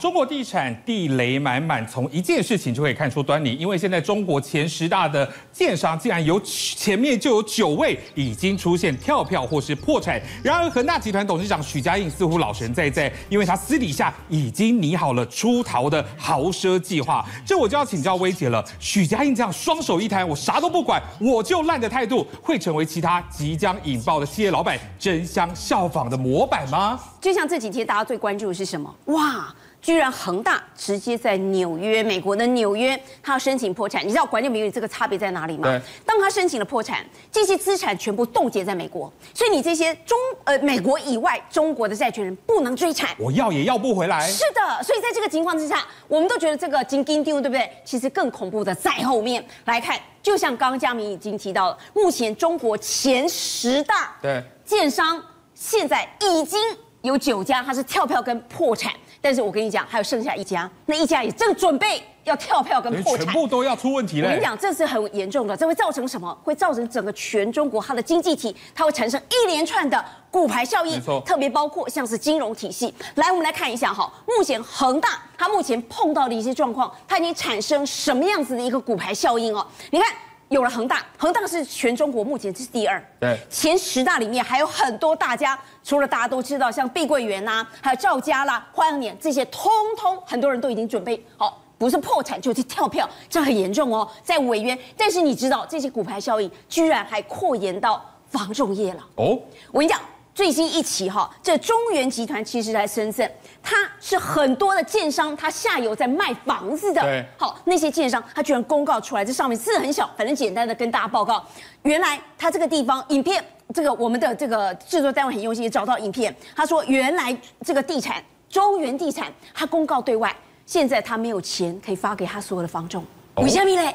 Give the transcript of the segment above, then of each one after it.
中国地产地雷满满，从一件事情就可以看出端倪。因为现在中国前十大的建商，竟然有前面就有九位已经出现跳票或是破产。然而，恒大集团董事长许家印似乎老神在在，因为他私底下已经拟好了出逃的豪奢计划。这我就要请教薇姐了。许家印这样双手一摊，我啥都不管，我就烂的态度，会成为其他即将引爆的企业老板争相效仿的模板吗？就像这几天大家最关注的是什么？哇！居然恒大直接在纽约，美国的纽约，他要申请破产。你知道管理名誉这个差别在哪里吗？对，当他申请了破产，这些资产全部冻结在美国，所以你这些中呃美国以外中国的债权人不能追产，我要也要不回来。是的，所以在这个情况之下，我们都觉得这个金金丢，对不对？其实更恐怖的在后面来看，就像刚刚佳明已经提到了，目前中国前十大对建商现在已经有九家，它是跳票跟破产。但是我跟你讲，还有剩下一家，那一家也正准备要跳票跟破产，全部都要出问题了。我跟你讲，这是很严重的，这会造成什么？会造成整个全中国它的经济体，它会产生一连串的骨牌效应。特别包括像是金融体系。来，我们来看一下哈，目前恒大它目前碰到的一些状况，它已经产生什么样子的一个骨牌效应哦？你看。有了恒大，恒大是全中国目前这是第二，对，前十大里面还有很多大家，除了大家都知道像碧桂园呐，还有赵家啦、花样年这些，通通很多人都已经准备好，不是破产就是跳票，这很严重哦，在违约。但是你知道这些股牌效应居然还扩延到房仲业了哦，我跟你讲。最新一期哈，这中原集团其实在深圳，它是很多的建商，它下游在卖房子的。对，好，那些建商他居然公告出来，这上面字很小，反正简单的跟大家报告，原来他这个地方影片，这个我们的这个制作单位很用心也找到影片，他说原来这个地产中原地产，他公告对外，现在他没有钱可以发给他所有的房仲，为什么嘞？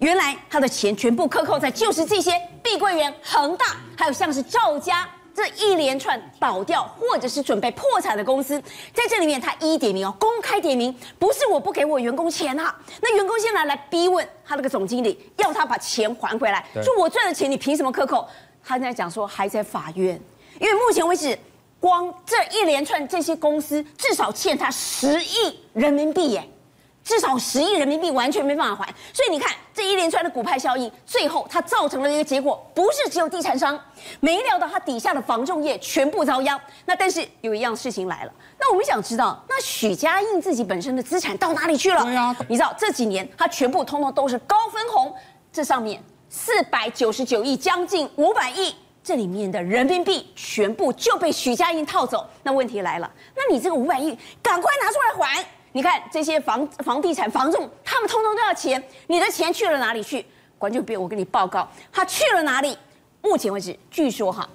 原来他的钱全部克扣在就是这些碧桂园、恒大，还有像是赵家。这一连串倒掉或者是准备破产的公司，在这里面他一一点名哦，公开点名，不是我不给我员工钱啊，那员工现在来逼问他那个总经理，要他把钱还回来，说我赚的钱你凭什么克扣？他在讲说还在法院，因为目前为止，光这一连串这些公司至少欠他十亿人民币耶。至少十亿人民币完全没办法还，所以你看这一连串的股派效应，最后它造成了一个结果，不是只有地产商，没料到它底下的房仲业全部遭殃。那但是有一样事情来了，那我们想知道，那许家印自己本身的资产到哪里去了？对呀，你知道这几年他全部通通都是高分红，这上面四百九十九亿，将近五百亿，这里面的人民币全部就被许家印套走。那问题来了，那你这个五百亿赶快拿出来还。你看这些房房地产房仲，他们通通都要钱，你的钱去了哪里去？管就别我跟你报告，他去了哪里？目前为止，据说哈，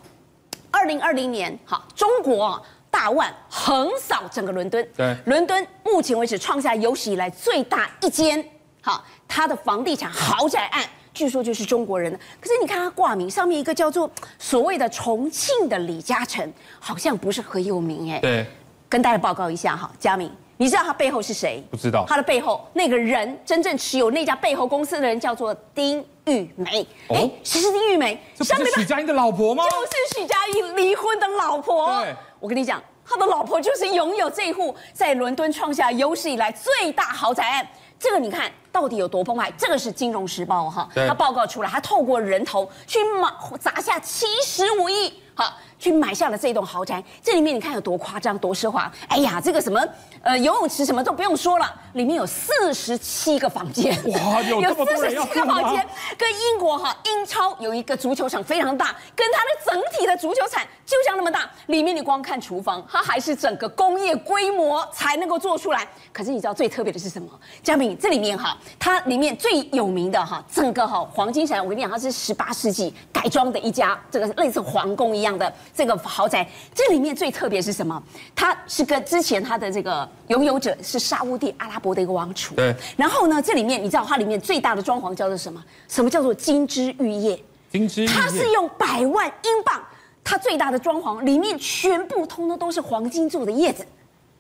二零二零年哈，中国大腕横扫整个伦敦，对，伦敦目前为止创下有史以来最大一间哈，他的房地产豪宅案，据说就是中国人的。可是你看他挂名上面一个叫做所谓的重庆的李嘉诚，好像不是很有名哎。对，跟大家报告一下哈，佳明。你知道他背后是谁？不知道。他的背后那个人真正持有那家背后公司的人叫做丁玉梅。哎、哦，谁是丁玉梅？这不是许家印的老婆吗？就是许家印离婚的老婆。对，我跟你讲，他的老婆就是拥有这一户在伦敦创下有史以来最大豪宅案。这个你看到底有多澎湃？这个是《金融时报》哈，他报告出来，他透过人头去买砸下七十五亿，好。去买下了这栋豪宅，这里面你看有多夸张、多奢华？哎呀，这个什么呃游泳池什么都不用说了，里面有四十七个房间，哇，有四十七个房间，跟英国哈英超有一个足球场非常大，跟它的整体的足球场就像那么大。里面你光看厨房，它还是整个工业规模才能够做出来。可是你知道最特别的是什么？嘉明，这里面哈，它里面最有名的哈，整个哈黄金闪，我跟你讲，它是十八世纪改装的一家，这个类似皇宫一样的。这个豪宅，这里面最特别是什么？它是跟之前它的这个拥有者是沙乌地阿拉伯的一个王储。对。然后呢，这里面你知道它里面最大的装潢叫做什么？什么叫做金枝玉叶？金枝玉叶。它是用百万英镑，它最大的装潢里面全部通通都是黄金做的叶子。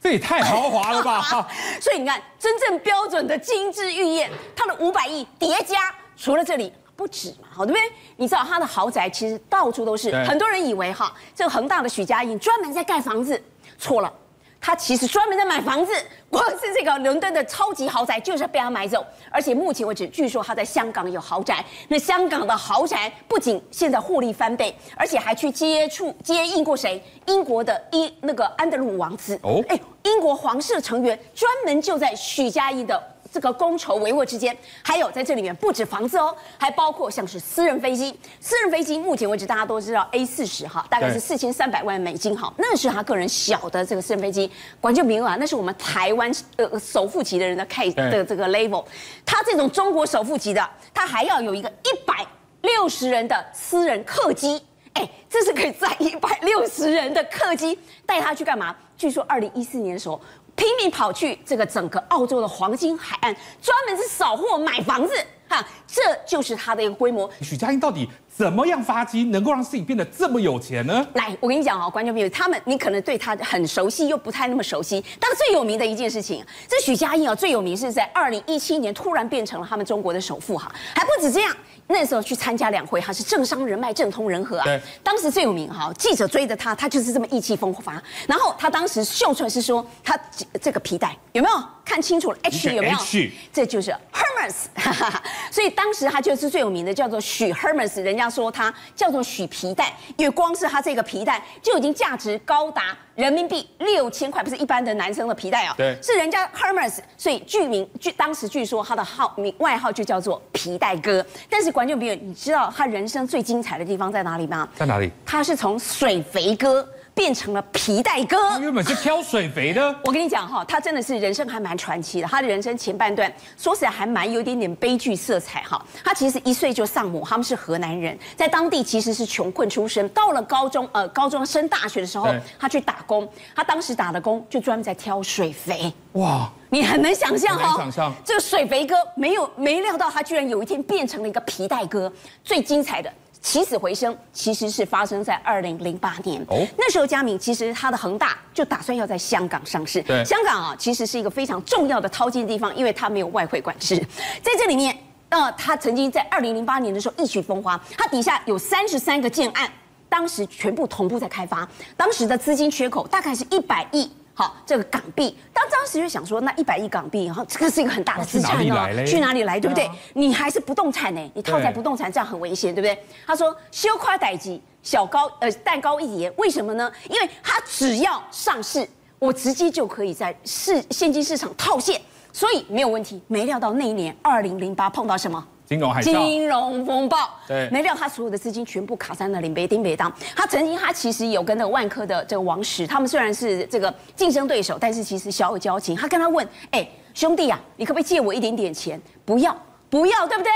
这也太豪华了吧！所以你看，真正标准的金枝玉叶，它的五百亿叠加，除了这里。不止嘛，好对不对？你知道他的豪宅其实到处都是，很多人以为哈，这个恒大的许家印专门在盖房子，错了，他其实专门在买房子，光是这个伦敦的超级豪宅就是被他买走。而且目前为止，据说他在香港有豪宅。那香港的豪宅不仅现在获利翻倍，而且还去接触接应过谁？英国的英那个安德鲁王子哦，哎，英国皇室成员专门就在许家印的。这个觥筹帷幄之间，还有在这里面不止房子哦，还包括像是私人飞机。私人飞机目前为止大家都知道 A 四十哈，大概是四千三百万美金哈，那是他个人小的这个私人飞机。管就明啊，那是我们台湾呃首富级的人的 case 的这个 level。他这种中国首富级的，他还要有一个一百六十人的私人客机。哎，这是可以载一百六十人的客机带他去干嘛？据说二零一四年的时候。拼命跑去这个整个澳洲的黄金海岸，专门是扫货买房子，哈，这就是它的一个规模。许家印到底怎么样发迹，能够让自己变得这么有钱呢？来，我跟你讲啊，观众朋友，他们你可能对他很熟悉，又不太那么熟悉。但最有名的一件事情，这许家印啊，最有名是在二零一七年突然变成了他们中国的首富哈，还不止这样。那时候去参加两会，他是政商人脉、政通人和啊。对，当时最有名哈，记者追着他，他就是这么意气风发。然后他当时秀出来是说，他这个皮带有没有看清楚了？H 有没有？H，这就是 Hermes。所以当时他就是最有名的，叫做许 Hermes。人家说他叫做许皮带，因为光是他这个皮带就已经价值高达人民币六千块，不是一般的男生的皮带啊。对，是人家 Hermes。所以据名据当时据说他的号名外号就叫做皮带哥，但是。观众朋友，你知道他人生最精彩的地方在哪里吗？在哪里？他是从水肥哥变成了皮带哥。他原本是挑水肥的。我跟你讲哈，他真的是人生还蛮传奇的。他的人生前半段说起来还蛮有点点悲剧色彩哈。他其实一岁就丧母，他们是河南人，在当地其实是穷困出身。到了高中呃高中升大学的时候，他去打工。他当时打的工就专门在挑水肥。哇。你很能想象哈、哦，这个水肥哥没有没料到他居然有一天变成了一个皮带哥。最精彩的起死回生，其实是发生在二零零八年。哦，那时候佳明其实他的恒大就打算要在香港上市。对，香港啊其实是一个非常重要的淘金的地方，因为它没有外汇管制。在这里面，呃，他曾经在二零零八年的时候一曲风华，他底下有三十三个建案，当时全部同步在开发，当时的资金缺口大概是一百亿。好，这个港币，当当时就想说，那一百亿港币，然后这个是一个很大的资产哦，去哪里来，对不对？啊、你还是不动产呢，你套在不动产这样很危险，对不对？他说，小夸代级，小高呃蛋糕一碟，为什么呢？因为他只要上市，我直接就可以在市现金市场套现，所以没有问题。没料到那一年二零零八碰到什么？金融海啸，金融风暴，对，没料他所有的资金全部卡在那里，没丁没当。他曾经，他其实有跟那个万科的这个王石，他们虽然是这个竞争对手，但是其实小有交情。他跟他问，哎，兄弟呀、啊，你可不可以借我一点点钱？不要，不要，对不对？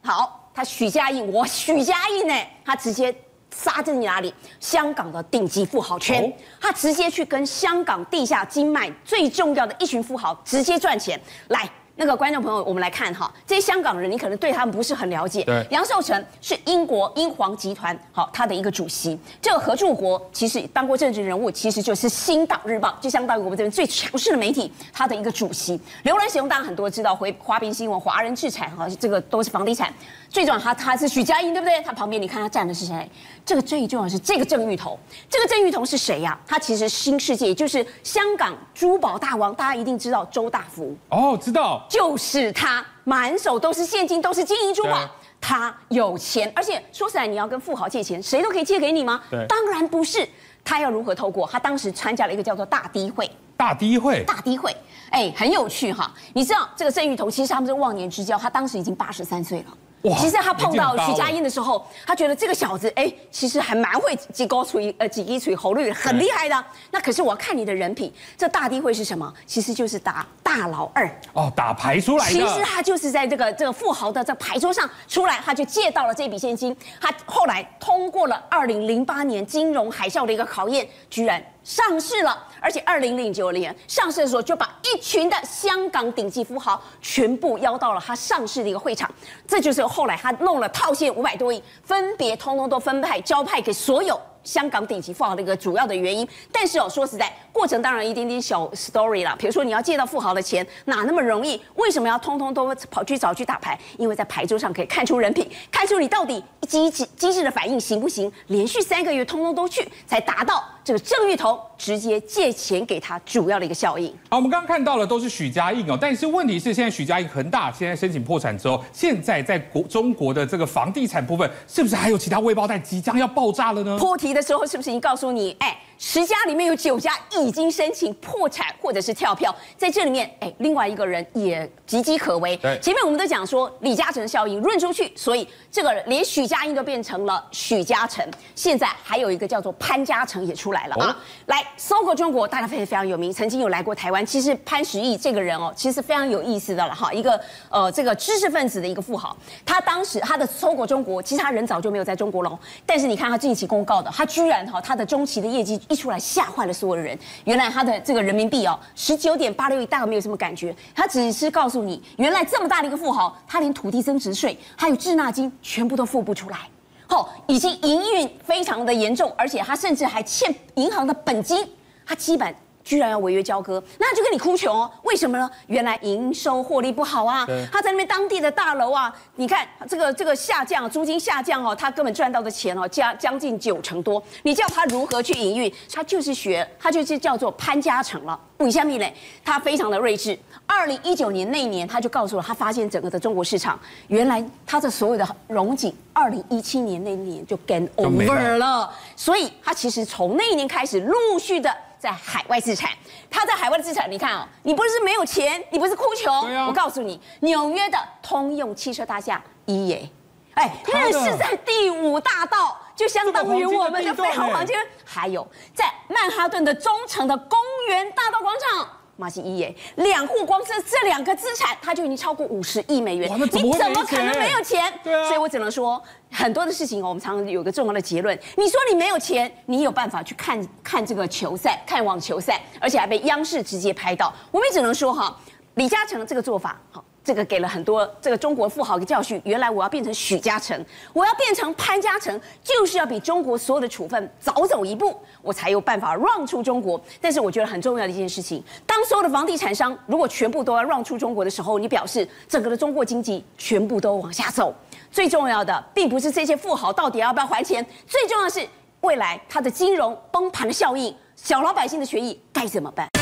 好，他许家印，我许家印呢，他直接杀进哪里？香港的顶级富豪圈，哦、他直接去跟香港地下经脉最重要的一群富豪直接赚钱来。那个观众朋友，我们来看哈，这些香港人你可能对他们不是很了解。对，杨受成是英国英皇集团好他的一个主席。这个何柱国其实当过政治人物，其实就是《星岛日报》，就相当于我们这边最强势的媒体，他的一个主席。刘銮雄大家很多知道，回华彬新闻、华人置产哈，这个都是房地产。最重要，他他是许家印，对不对？他旁边你看他站的是谁？这个最重要是这个郑裕彤。这个郑裕彤是谁呀、啊？他其实新世界就是香港珠宝大王，大家一定知道周大福哦，知道，就是他，满手都是现金，都是金银珠宝。他有钱，而且说实在，你要跟富豪借钱，谁都可以借给你吗？对，当然不是。他要如何透过？他当时参加了一个叫做大低会。大低会，大低会，哎，很有趣哈。你知道这个郑裕彤，其实他们是忘年之交，他当时已经八十三岁了。哇其实他碰到徐家印的时候，他觉得这个小子哎，其实还蛮会几高锤呃几滴锤喉率很厉害的。对那可是我要看你的人品，这大低会是什么？其实就是打大老二哦，打牌出来的。其实他就是在这个这个富豪的这牌桌上出来，他就借到了这笔现金。他后来通过了二零零八年金融海啸的一个考验，居然。上市了，而且二零零九年上市的时候，就把一群的香港顶级富豪全部邀到了他上市的一个会场。这就是后来他弄了套现五百多亿，分别通通都分派交派给所有香港顶级富豪的一个主要的原因。但是哦，说实在，过程当然一点点小 story 啦，比如说你要借到富豪的钱哪那么容易？为什么要通通都跑去找去打牌？因为在牌桌上可以看出人品，看出你到底机智机智的反应行不行？连续三个月通通都去，才达到这个郑裕彤直接借钱给他主要的一个效应。好，我们刚刚看到的都是许家印哦，但是问题是现在许家印恒大现在申请破产之后，现在在国中国的这个房地产部分，是不是还有其他未爆弹即将要爆炸了呢？破题的时候是不是已经告诉你，哎？十家里面有九家已经申请破产或者是跳票，在这里面，哎，另外一个人也岌岌可危。对，前面我们都讲说李嘉诚效应润出去，所以这个连许家印都变成了许嘉诚。现在还有一个叫做潘嘉诚也出来了啊！来，搜狗中国大家非常非常有名，曾经有来过台湾。其实潘石屹这个人哦，其实非常有意思的了哈，一个呃这个知识分子的一个富豪。他当时他的搜狗中国，其实他人早就没有在中国了，但是你看他近期公告的，他居然哈他的中期的业绩。一出来吓坏了所有的人，原来他的这个人民币哦，十九点八六亿，大概没有什么感觉。他只是告诉你，原来这么大的一个富豪，他连土地增值税还有滞纳金全部都付不出来，哦，已经营运非常的严重，而且他甚至还欠银行的本金，他基本。居然要违约交割，那就跟你哭穷哦？为什么呢？原来营收获利不好啊，他在那边当地的大楼啊，你看这个这个下降，租金下降哦，他根本赚到的钱哦，将将近九成多。你叫他如何去营运？他就是学，他就是叫做潘嘉诚了。不下面嘞，他非常的睿智。二零一九年那一年，他就告诉了，他发现整个的中国市场，原来他的所有的融景，二零一七年那一年就 game over 了。所以他其实从那一年开始，陆续的。在海外资产，他在海外的资产，你看哦，你不是没有钱，你不是哭穷，啊、我告诉你，纽约的通用汽车大厦一耶，哎，那是在第五大道，就相当于我们的飞鸿黄金。还有在曼哈顿的中城的公园大道广场。马西一耶，两户光是这两个资产，它就已经超过五十亿美元。你怎么可能没有钱？对啊，所以我只能说很多的事情，我们常常有个重要的结论。你说你没有钱，你有办法去看看这个球赛，看网球赛，而且还被央视直接拍到。我们也只能说哈，李嘉诚这个做法好。这个给了很多这个中国富豪一个教训。原来我要变成许嘉诚，我要变成潘嘉诚，就是要比中国所有的处分早走一步，我才有办法让出中国。但是我觉得很重要的一件事情，当所有的房地产商如果全部都要让出中国的时候，你表示整个的中国经济全部都往下走。最重要的并不是这些富豪到底要不要还钱，最重要的是未来它的金融崩盘的效应，小老百姓的权益该怎么办？